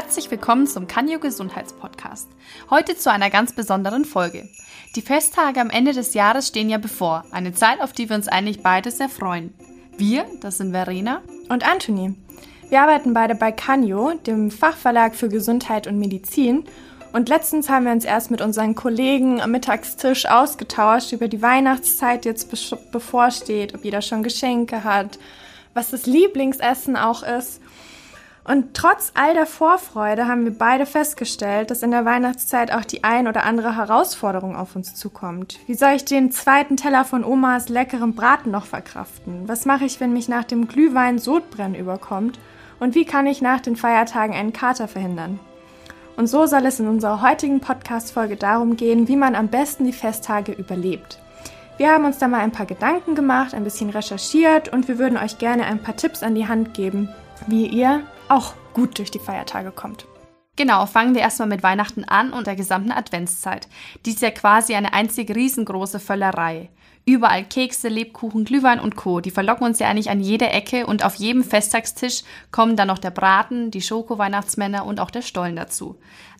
Herzlich willkommen zum Kanyo Gesundheitspodcast. Heute zu einer ganz besonderen Folge. Die Festtage am Ende des Jahres stehen ja bevor. Eine Zeit, auf die wir uns eigentlich beide sehr freuen. Wir, das sind Verena und Anthony. Wir arbeiten beide bei Kanyo, dem Fachverlag für Gesundheit und Medizin. Und letztens haben wir uns erst mit unseren Kollegen am Mittagstisch ausgetauscht über die Weihnachtszeit, die jetzt bevorsteht, ob jeder schon Geschenke hat, was das Lieblingsessen auch ist. Und trotz all der Vorfreude haben wir beide festgestellt, dass in der Weihnachtszeit auch die ein oder andere Herausforderung auf uns zukommt. Wie soll ich den zweiten Teller von Omas leckerem Braten noch verkraften? Was mache ich, wenn mich nach dem Glühwein Sodbrennen überkommt? Und wie kann ich nach den Feiertagen einen Kater verhindern? Und so soll es in unserer heutigen Podcast-Folge darum gehen, wie man am besten die Festtage überlebt. Wir haben uns da mal ein paar Gedanken gemacht, ein bisschen recherchiert und wir würden euch gerne ein paar Tipps an die Hand geben, wie ihr auch gut durch die Feiertage kommt. Genau, fangen wir erstmal mit Weihnachten an und der gesamten Adventszeit. Die ist ja quasi eine einzige riesengroße Völlerei. Überall Kekse, Lebkuchen, Glühwein und Co. Die verlocken uns ja eigentlich an jeder Ecke und auf jedem Festtagstisch kommen dann noch der Braten, die Schoko-Weihnachtsmänner und auch der Stollen dazu.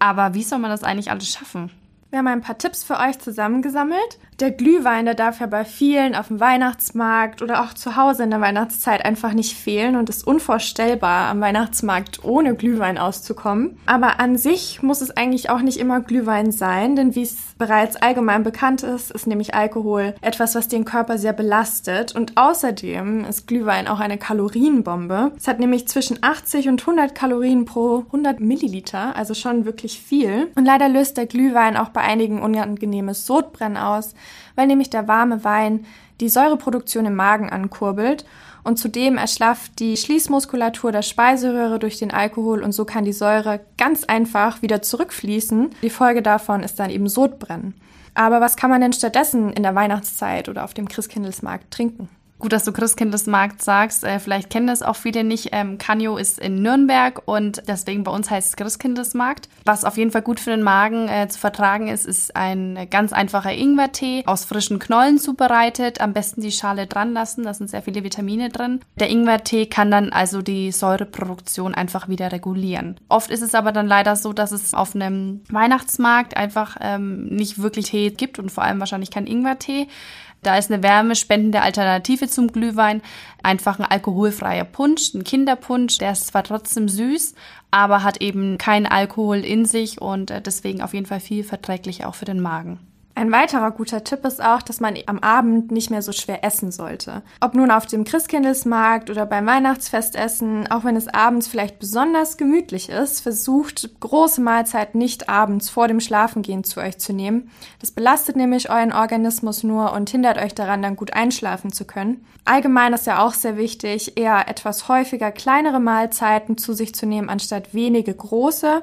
Aber wie soll man das eigentlich alles schaffen? Wir haben ein paar Tipps für euch zusammengesammelt. Der Glühwein, der darf ja bei vielen auf dem Weihnachtsmarkt oder auch zu Hause in der Weihnachtszeit einfach nicht fehlen und ist unvorstellbar, am Weihnachtsmarkt ohne Glühwein auszukommen. Aber an sich muss es eigentlich auch nicht immer Glühwein sein, denn wie es bereits allgemein bekannt ist, ist nämlich Alkohol etwas, was den Körper sehr belastet. Und außerdem ist Glühwein auch eine Kalorienbombe. Es hat nämlich zwischen 80 und 100 Kalorien pro 100 Milliliter, also schon wirklich viel. Und leider löst der Glühwein auch bei einigen unangenehmes Sodbrennen aus weil nämlich der warme Wein die Säureproduktion im Magen ankurbelt und zudem erschlafft die Schließmuskulatur der Speiseröhre durch den Alkohol und so kann die Säure ganz einfach wieder zurückfließen. Die Folge davon ist dann eben Sodbrennen. Aber was kann man denn stattdessen in der Weihnachtszeit oder auf dem Christkindlesmarkt trinken? Gut, dass du Christkindlesmarkt sagst. Äh, vielleicht kennen das auch viele nicht. Ähm, Canio ist in Nürnberg und deswegen bei uns heißt es Christkindlesmarkt. Was auf jeden Fall gut für den Magen äh, zu vertragen ist, ist ein ganz einfacher Ingwertee aus frischen Knollen zubereitet. Am besten die Schale dran lassen, da sind sehr viele Vitamine drin. Der Ingwertee kann dann also die Säureproduktion einfach wieder regulieren. Oft ist es aber dann leider so, dass es auf einem Weihnachtsmarkt einfach ähm, nicht wirklich Tee gibt und vor allem wahrscheinlich kein Ingwertee. Da ist eine wärmespendende Alternative zum Glühwein einfach ein alkoholfreier Punsch, ein Kinderpunsch. Der ist zwar trotzdem süß, aber hat eben keinen Alkohol in sich und äh, deswegen auf jeden Fall viel verträglicher auch für den Magen. Ein weiterer guter Tipp ist auch, dass man am Abend nicht mehr so schwer essen sollte. Ob nun auf dem Christkindlesmarkt oder beim Weihnachtsfestessen, auch wenn es abends vielleicht besonders gemütlich ist, versucht große Mahlzeiten nicht abends vor dem Schlafengehen zu euch zu nehmen. Das belastet nämlich euren Organismus nur und hindert euch daran, dann gut einschlafen zu können. Allgemein ist ja auch sehr wichtig, eher etwas häufiger kleinere Mahlzeiten zu sich zu nehmen, anstatt wenige große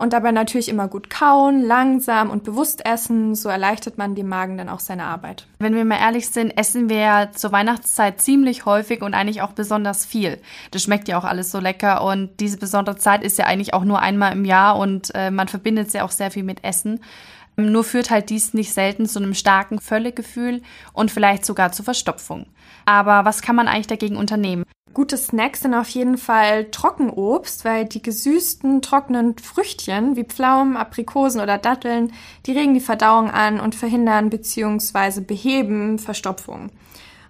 und dabei natürlich immer gut kauen, langsam und bewusst essen. So erleichtert man dem Magen dann auch seine Arbeit. Wenn wir mal ehrlich sind, essen wir ja zur Weihnachtszeit ziemlich häufig und eigentlich auch besonders viel. Das schmeckt ja auch alles so lecker und diese besondere Zeit ist ja eigentlich auch nur einmal im Jahr und äh, man verbindet es ja auch sehr viel mit Essen. Nur führt halt dies nicht selten zu einem starken Völlegefühl und vielleicht sogar zu Verstopfung. Aber was kann man eigentlich dagegen unternehmen? Gute Snacks sind auf jeden Fall Trockenobst, weil die gesüßten, trockenen Früchtchen wie Pflaumen, Aprikosen oder Datteln, die regen die Verdauung an und verhindern bzw. beheben Verstopfung.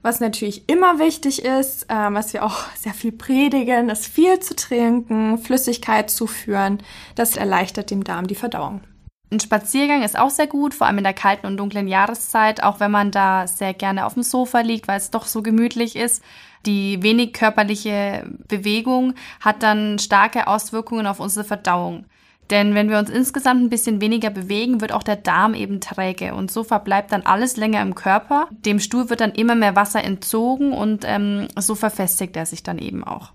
Was natürlich immer wichtig ist, äh, was wir auch sehr viel predigen, ist viel zu trinken, Flüssigkeit zuführen. Das erleichtert dem Darm die Verdauung. Ein Spaziergang ist auch sehr gut, vor allem in der kalten und dunklen Jahreszeit, auch wenn man da sehr gerne auf dem Sofa liegt, weil es doch so gemütlich ist. Die wenig körperliche Bewegung hat dann starke Auswirkungen auf unsere Verdauung. Denn wenn wir uns insgesamt ein bisschen weniger bewegen, wird auch der Darm eben träge und so verbleibt dann alles länger im Körper. Dem Stuhl wird dann immer mehr Wasser entzogen und ähm, so verfestigt er sich dann eben auch.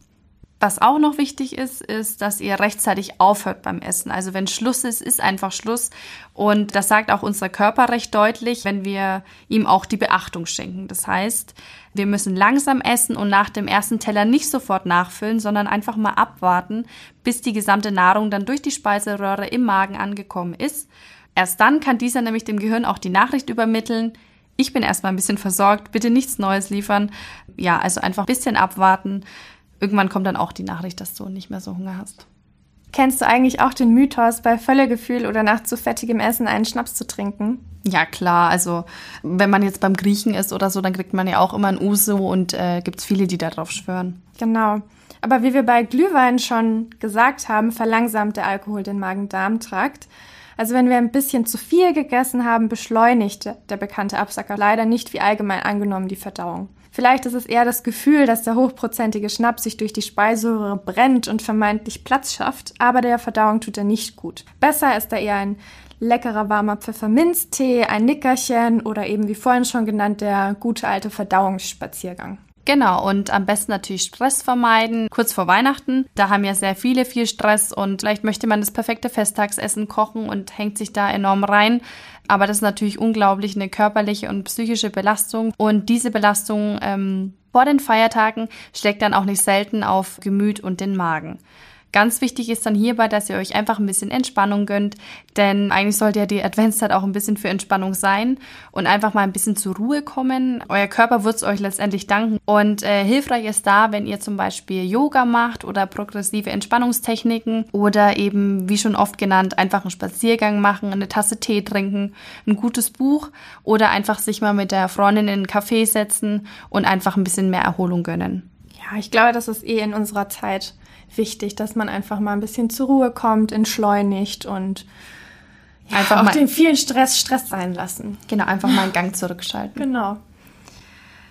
Was auch noch wichtig ist, ist, dass ihr rechtzeitig aufhört beim Essen. Also wenn Schluss ist, ist einfach Schluss. Und das sagt auch unser Körper recht deutlich, wenn wir ihm auch die Beachtung schenken. Das heißt, wir müssen langsam essen und nach dem ersten Teller nicht sofort nachfüllen, sondern einfach mal abwarten, bis die gesamte Nahrung dann durch die Speiseröhre im Magen angekommen ist. Erst dann kann dieser nämlich dem Gehirn auch die Nachricht übermitteln, ich bin erstmal ein bisschen versorgt, bitte nichts Neues liefern. Ja, also einfach ein bisschen abwarten irgendwann kommt dann auch die Nachricht, dass du nicht mehr so Hunger hast. Kennst du eigentlich auch den Mythos, bei Völlegefühl oder nach zu fettigem Essen einen Schnaps zu trinken? Ja, klar. Also, wenn man jetzt beim Griechen ist oder so, dann kriegt man ja auch immer ein Uso und äh, gibt es viele, die darauf schwören. Genau. Aber wie wir bei Glühwein schon gesagt haben, verlangsamt der Alkohol den Magen-Darm-Trakt. Also wenn wir ein bisschen zu viel gegessen haben, beschleunigt der bekannte Absacker leider nicht wie allgemein angenommen die Verdauung. Vielleicht ist es eher das Gefühl, dass der hochprozentige Schnaps sich durch die Speiseröhre brennt und vermeintlich Platz schafft, aber der Verdauung tut er nicht gut. Besser ist da eher ein leckerer warmer Pfefferminztee, ein Nickerchen oder eben wie vorhin schon genannt der gute alte Verdauungsspaziergang. Genau, und am besten natürlich Stress vermeiden. Kurz vor Weihnachten, da haben ja sehr viele viel Stress und vielleicht möchte man das perfekte Festtagsessen kochen und hängt sich da enorm rein. Aber das ist natürlich unglaublich eine körperliche und psychische Belastung. Und diese Belastung ähm, vor den Feiertagen schlägt dann auch nicht selten auf Gemüt und den Magen. Ganz wichtig ist dann hierbei, dass ihr euch einfach ein bisschen Entspannung gönnt, denn eigentlich sollte ja die Adventszeit auch ein bisschen für Entspannung sein und einfach mal ein bisschen zur Ruhe kommen. Euer Körper wird es euch letztendlich danken und äh, hilfreich ist da, wenn ihr zum Beispiel Yoga macht oder progressive Entspannungstechniken oder eben, wie schon oft genannt, einfach einen Spaziergang machen, eine Tasse Tee trinken, ein gutes Buch oder einfach sich mal mit der Freundin in einen Café setzen und einfach ein bisschen mehr Erholung gönnen. Ja, ich glaube, das ist eh in unserer Zeit wichtig, dass man einfach mal ein bisschen zur Ruhe kommt, entschleunigt und ja, einfach auch mal den vielen Stress Stress sein lassen. Genau, einfach mal einen Gang zurückschalten. Genau.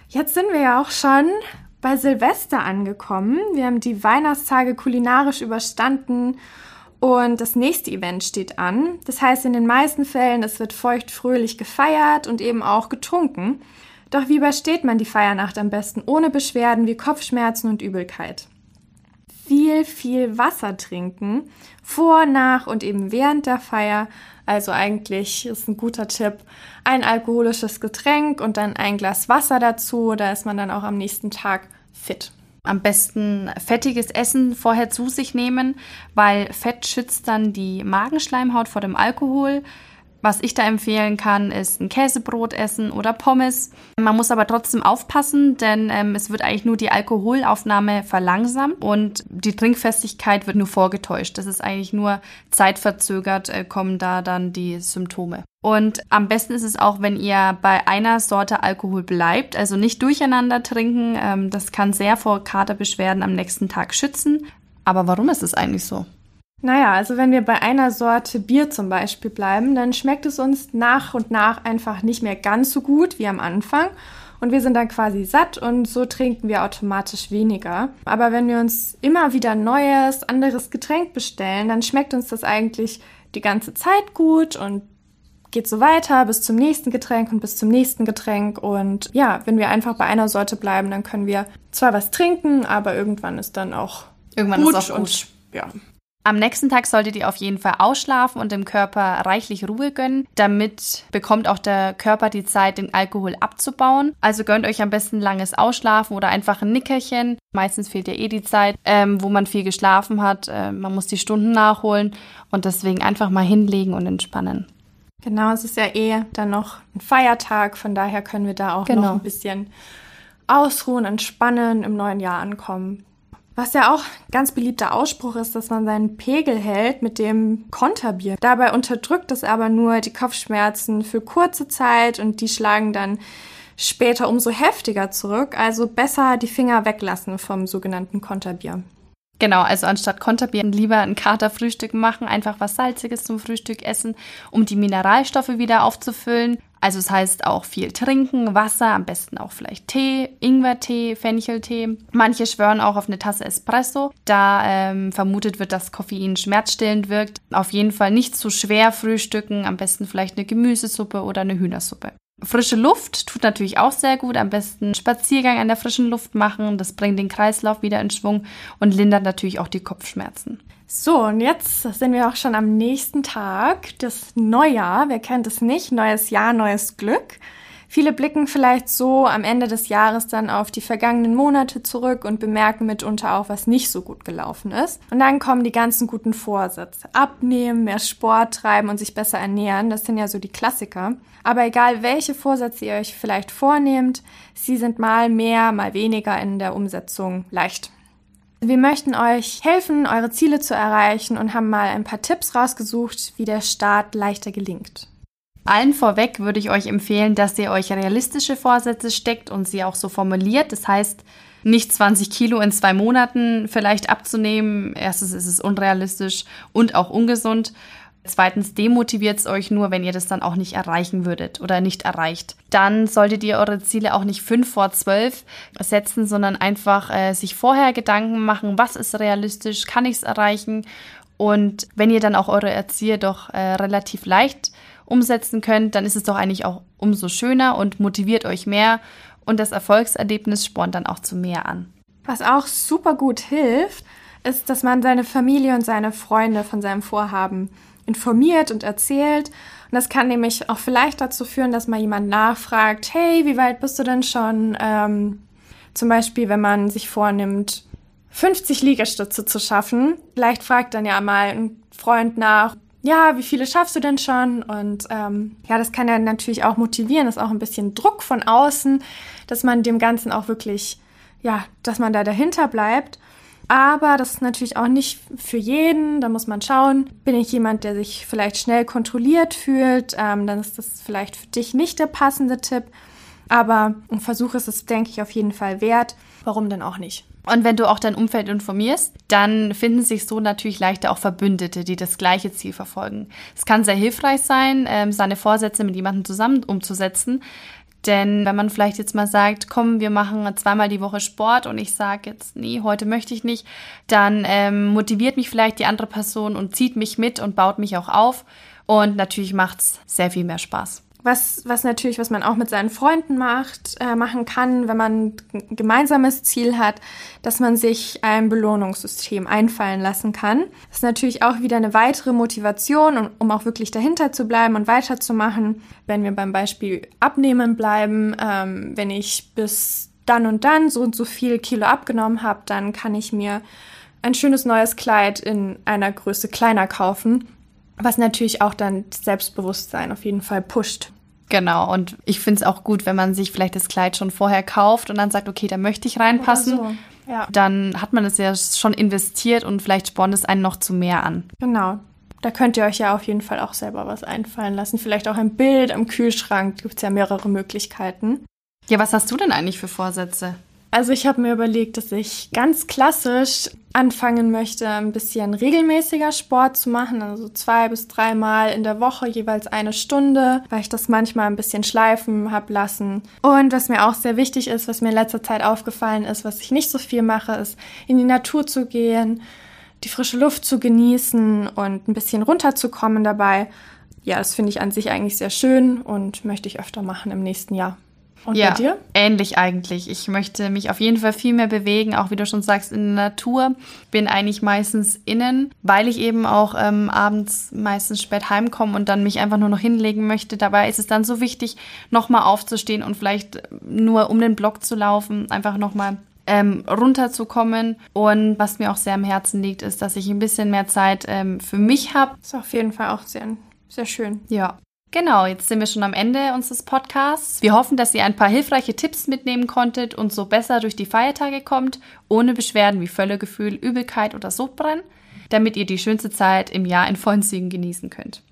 Jetzt sind wir ja auch schon bei Silvester angekommen. Wir haben die Weihnachtstage kulinarisch überstanden und das nächste Event steht an. Das heißt in den meisten Fällen, es wird feucht-fröhlich gefeiert und eben auch getrunken. Doch wie übersteht man die Feiernacht am besten ohne Beschwerden wie Kopfschmerzen und Übelkeit? viel, viel Wasser trinken. Vor, nach und eben während der Feier. Also eigentlich ist ein guter Tipp. Ein alkoholisches Getränk und dann ein Glas Wasser dazu. Da ist man dann auch am nächsten Tag fit. Am besten fettiges Essen vorher zu sich nehmen, weil Fett schützt dann die Magenschleimhaut vor dem Alkohol. Was ich da empfehlen kann, ist ein Käsebrot essen oder Pommes. Man muss aber trotzdem aufpassen, denn ähm, es wird eigentlich nur die Alkoholaufnahme verlangsamt und die Trinkfestigkeit wird nur vorgetäuscht. Das ist eigentlich nur zeitverzögert, äh, kommen da dann die Symptome. Und am besten ist es auch, wenn ihr bei einer Sorte Alkohol bleibt, also nicht durcheinander trinken. Ähm, das kann sehr vor Katerbeschwerden am nächsten Tag schützen. Aber warum ist es eigentlich so? Naja, also wenn wir bei einer Sorte Bier zum Beispiel bleiben, dann schmeckt es uns nach und nach einfach nicht mehr ganz so gut wie am Anfang. Und wir sind dann quasi satt und so trinken wir automatisch weniger. Aber wenn wir uns immer wieder neues, anderes Getränk bestellen, dann schmeckt uns das eigentlich die ganze Zeit gut und geht so weiter bis zum nächsten Getränk und bis zum nächsten Getränk. Und ja, wenn wir einfach bei einer Sorte bleiben, dann können wir zwar was trinken, aber irgendwann ist dann auch irgendwann gut ist auch gut. und ja, am nächsten Tag solltet ihr auf jeden Fall ausschlafen und dem Körper reichlich Ruhe gönnen. Damit bekommt auch der Körper die Zeit, den Alkohol abzubauen. Also gönnt euch am besten langes Ausschlafen oder einfach ein Nickerchen. Meistens fehlt ja eh die Zeit, ähm, wo man viel geschlafen hat. Äh, man muss die Stunden nachholen und deswegen einfach mal hinlegen und entspannen. Genau, es ist ja eh dann noch ein Feiertag, von daher können wir da auch genau. noch ein bisschen ausruhen, entspannen, im neuen Jahr ankommen. Was ja auch ganz beliebter Ausspruch ist, dass man seinen Pegel hält mit dem Konterbier. Dabei unterdrückt es aber nur die Kopfschmerzen für kurze Zeit und die schlagen dann später umso heftiger zurück. Also besser die Finger weglassen vom sogenannten Konterbier. Genau, also anstatt Konterbier lieber ein Katerfrühstück machen, einfach was Salziges zum Frühstück essen, um die Mineralstoffe wieder aufzufüllen. Also es das heißt auch viel trinken, Wasser, am besten auch vielleicht Tee, Ingwertee, Fencheltee. Manche schwören auch auf eine Tasse Espresso, da ähm, vermutet wird, dass Koffein schmerzstillend wirkt. Auf jeden Fall nicht zu schwer frühstücken, am besten vielleicht eine Gemüsesuppe oder eine Hühnersuppe. Frische Luft tut natürlich auch sehr gut. Am besten Spaziergang an der frischen Luft machen. Das bringt den Kreislauf wieder in Schwung und lindert natürlich auch die Kopfschmerzen. So, und jetzt sind wir auch schon am nächsten Tag, das Neujahr. Wer kennt es nicht? Neues Jahr, neues Glück. Viele blicken vielleicht so am Ende des Jahres dann auf die vergangenen Monate zurück und bemerken mitunter auch, was nicht so gut gelaufen ist. Und dann kommen die ganzen guten Vorsätze. Abnehmen, mehr Sport treiben und sich besser ernähren. Das sind ja so die Klassiker. Aber egal, welche Vorsätze ihr euch vielleicht vornehmt, sie sind mal mehr, mal weniger in der Umsetzung leicht. Wir möchten euch helfen, eure Ziele zu erreichen und haben mal ein paar Tipps rausgesucht, wie der Start leichter gelingt. Allen vorweg würde ich euch empfehlen, dass ihr euch realistische Vorsätze steckt und sie auch so formuliert. Das heißt, nicht 20 Kilo in zwei Monaten vielleicht abzunehmen. Erstens ist es unrealistisch und auch ungesund. Zweitens demotiviert es euch nur, wenn ihr das dann auch nicht erreichen würdet oder nicht erreicht. Dann solltet ihr eure Ziele auch nicht fünf vor zwölf setzen, sondern einfach äh, sich vorher Gedanken machen, was ist realistisch, kann ich es erreichen und wenn ihr dann auch eure Erzieher doch äh, relativ leicht umsetzen könnt, dann ist es doch eigentlich auch umso schöner und motiviert euch mehr und das Erfolgserlebnis spornt dann auch zu mehr an. Was auch super gut hilft, ist, dass man seine Familie und seine Freunde von seinem Vorhaben informiert und erzählt. Und das kann nämlich auch vielleicht dazu führen, dass mal jemand nachfragt, hey, wie weit bist du denn schon? Ähm, zum Beispiel, wenn man sich vornimmt, 50 Liegestütze zu schaffen. Vielleicht fragt dann ja mal ein Freund nach, ja, wie viele schaffst du denn schon? Und ähm, ja, das kann ja natürlich auch motivieren, das ist auch ein bisschen Druck von außen, dass man dem Ganzen auch wirklich, ja, dass man da dahinter bleibt. Aber das ist natürlich auch nicht für jeden. Da muss man schauen, bin ich jemand, der sich vielleicht schnell kontrolliert fühlt, ähm, dann ist das vielleicht für dich nicht der passende Tipp. Aber ein Versuch ist es, denke ich, auf jeden Fall wert. Warum denn auch nicht? Und wenn du auch dein Umfeld informierst, dann finden sich so natürlich leichter auch Verbündete, die das gleiche Ziel verfolgen. Es kann sehr hilfreich sein, ähm, seine Vorsätze mit jemandem zusammen umzusetzen. Denn wenn man vielleicht jetzt mal sagt, komm, wir machen zweimal die Woche Sport und ich sage jetzt, nee, heute möchte ich nicht, dann ähm, motiviert mich vielleicht die andere Person und zieht mich mit und baut mich auch auf. Und natürlich macht's sehr viel mehr Spaß. Was, was natürlich, was man auch mit seinen Freunden macht, äh, machen kann, wenn man ein gemeinsames Ziel hat, dass man sich ein Belohnungssystem einfallen lassen kann. Das ist natürlich auch wieder eine weitere Motivation, um, um auch wirklich dahinter zu bleiben und weiterzumachen. Wenn wir beim Beispiel Abnehmen bleiben, ähm, wenn ich bis dann und dann so und so viel Kilo abgenommen habe, dann kann ich mir ein schönes neues Kleid in einer Größe kleiner kaufen was natürlich auch dann Selbstbewusstsein auf jeden Fall pusht. Genau, und ich finde es auch gut, wenn man sich vielleicht das Kleid schon vorher kauft und dann sagt, okay, da möchte ich reinpassen. So. Ja. Dann hat man es ja schon investiert und vielleicht spornt es einen noch zu mehr an. Genau. Da könnt ihr euch ja auf jeden Fall auch selber was einfallen lassen. Vielleicht auch ein Bild am Kühlschrank. Gibt es ja mehrere Möglichkeiten. Ja, was hast du denn eigentlich für Vorsätze? Also ich habe mir überlegt, dass ich ganz klassisch anfangen möchte, ein bisschen regelmäßiger Sport zu machen, also zwei bis dreimal in der Woche jeweils eine Stunde, weil ich das manchmal ein bisschen schleifen habe lassen. Und was mir auch sehr wichtig ist, was mir in letzter Zeit aufgefallen ist, was ich nicht so viel mache, ist in die Natur zu gehen, die frische Luft zu genießen und ein bisschen runterzukommen dabei. Ja, das finde ich an sich eigentlich sehr schön und möchte ich öfter machen im nächsten Jahr. Und ja, bei dir? Ähnlich eigentlich. Ich möchte mich auf jeden Fall viel mehr bewegen, auch wie du schon sagst, in der Natur. Bin eigentlich meistens innen, weil ich eben auch ähm, abends meistens spät heimkomme und dann mich einfach nur noch hinlegen möchte. Dabei ist es dann so wichtig, nochmal aufzustehen und vielleicht nur um den Block zu laufen, einfach nochmal ähm, runterzukommen. Und was mir auch sehr am Herzen liegt, ist, dass ich ein bisschen mehr Zeit ähm, für mich habe. Ist auf jeden Fall auch sehr, sehr schön. Ja. Genau, jetzt sind wir schon am Ende unseres Podcasts. Wir hoffen, dass ihr ein paar hilfreiche Tipps mitnehmen konntet und so besser durch die Feiertage kommt, ohne Beschwerden wie Völlegefühl, Übelkeit oder Sodbrennen, damit ihr die schönste Zeit im Jahr in vollen Zügen genießen könnt.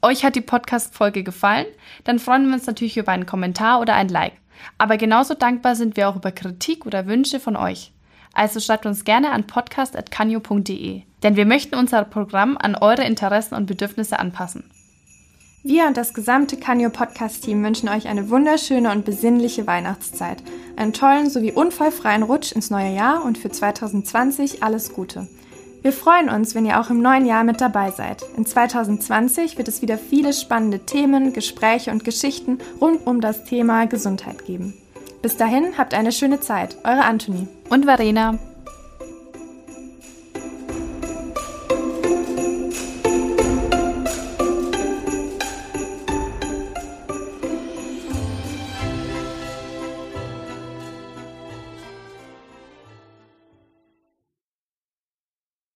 Euch hat die Podcast-Folge gefallen? Dann freuen wir uns natürlich über einen Kommentar oder ein Like. Aber genauso dankbar sind wir auch über Kritik oder Wünsche von euch. Also schreibt uns gerne an podcast.canyo.de, denn wir möchten unser Programm an eure Interessen und Bedürfnisse anpassen. Wir und das gesamte Canyo Podcast Team wünschen euch eine wunderschöne und besinnliche Weihnachtszeit, einen tollen sowie unfallfreien Rutsch ins neue Jahr und für 2020 alles Gute. Wir freuen uns, wenn ihr auch im neuen Jahr mit dabei seid. In 2020 wird es wieder viele spannende Themen, Gespräche und Geschichten rund um das Thema Gesundheit geben. Bis dahin habt eine schöne Zeit. Eure Anthony und Verena.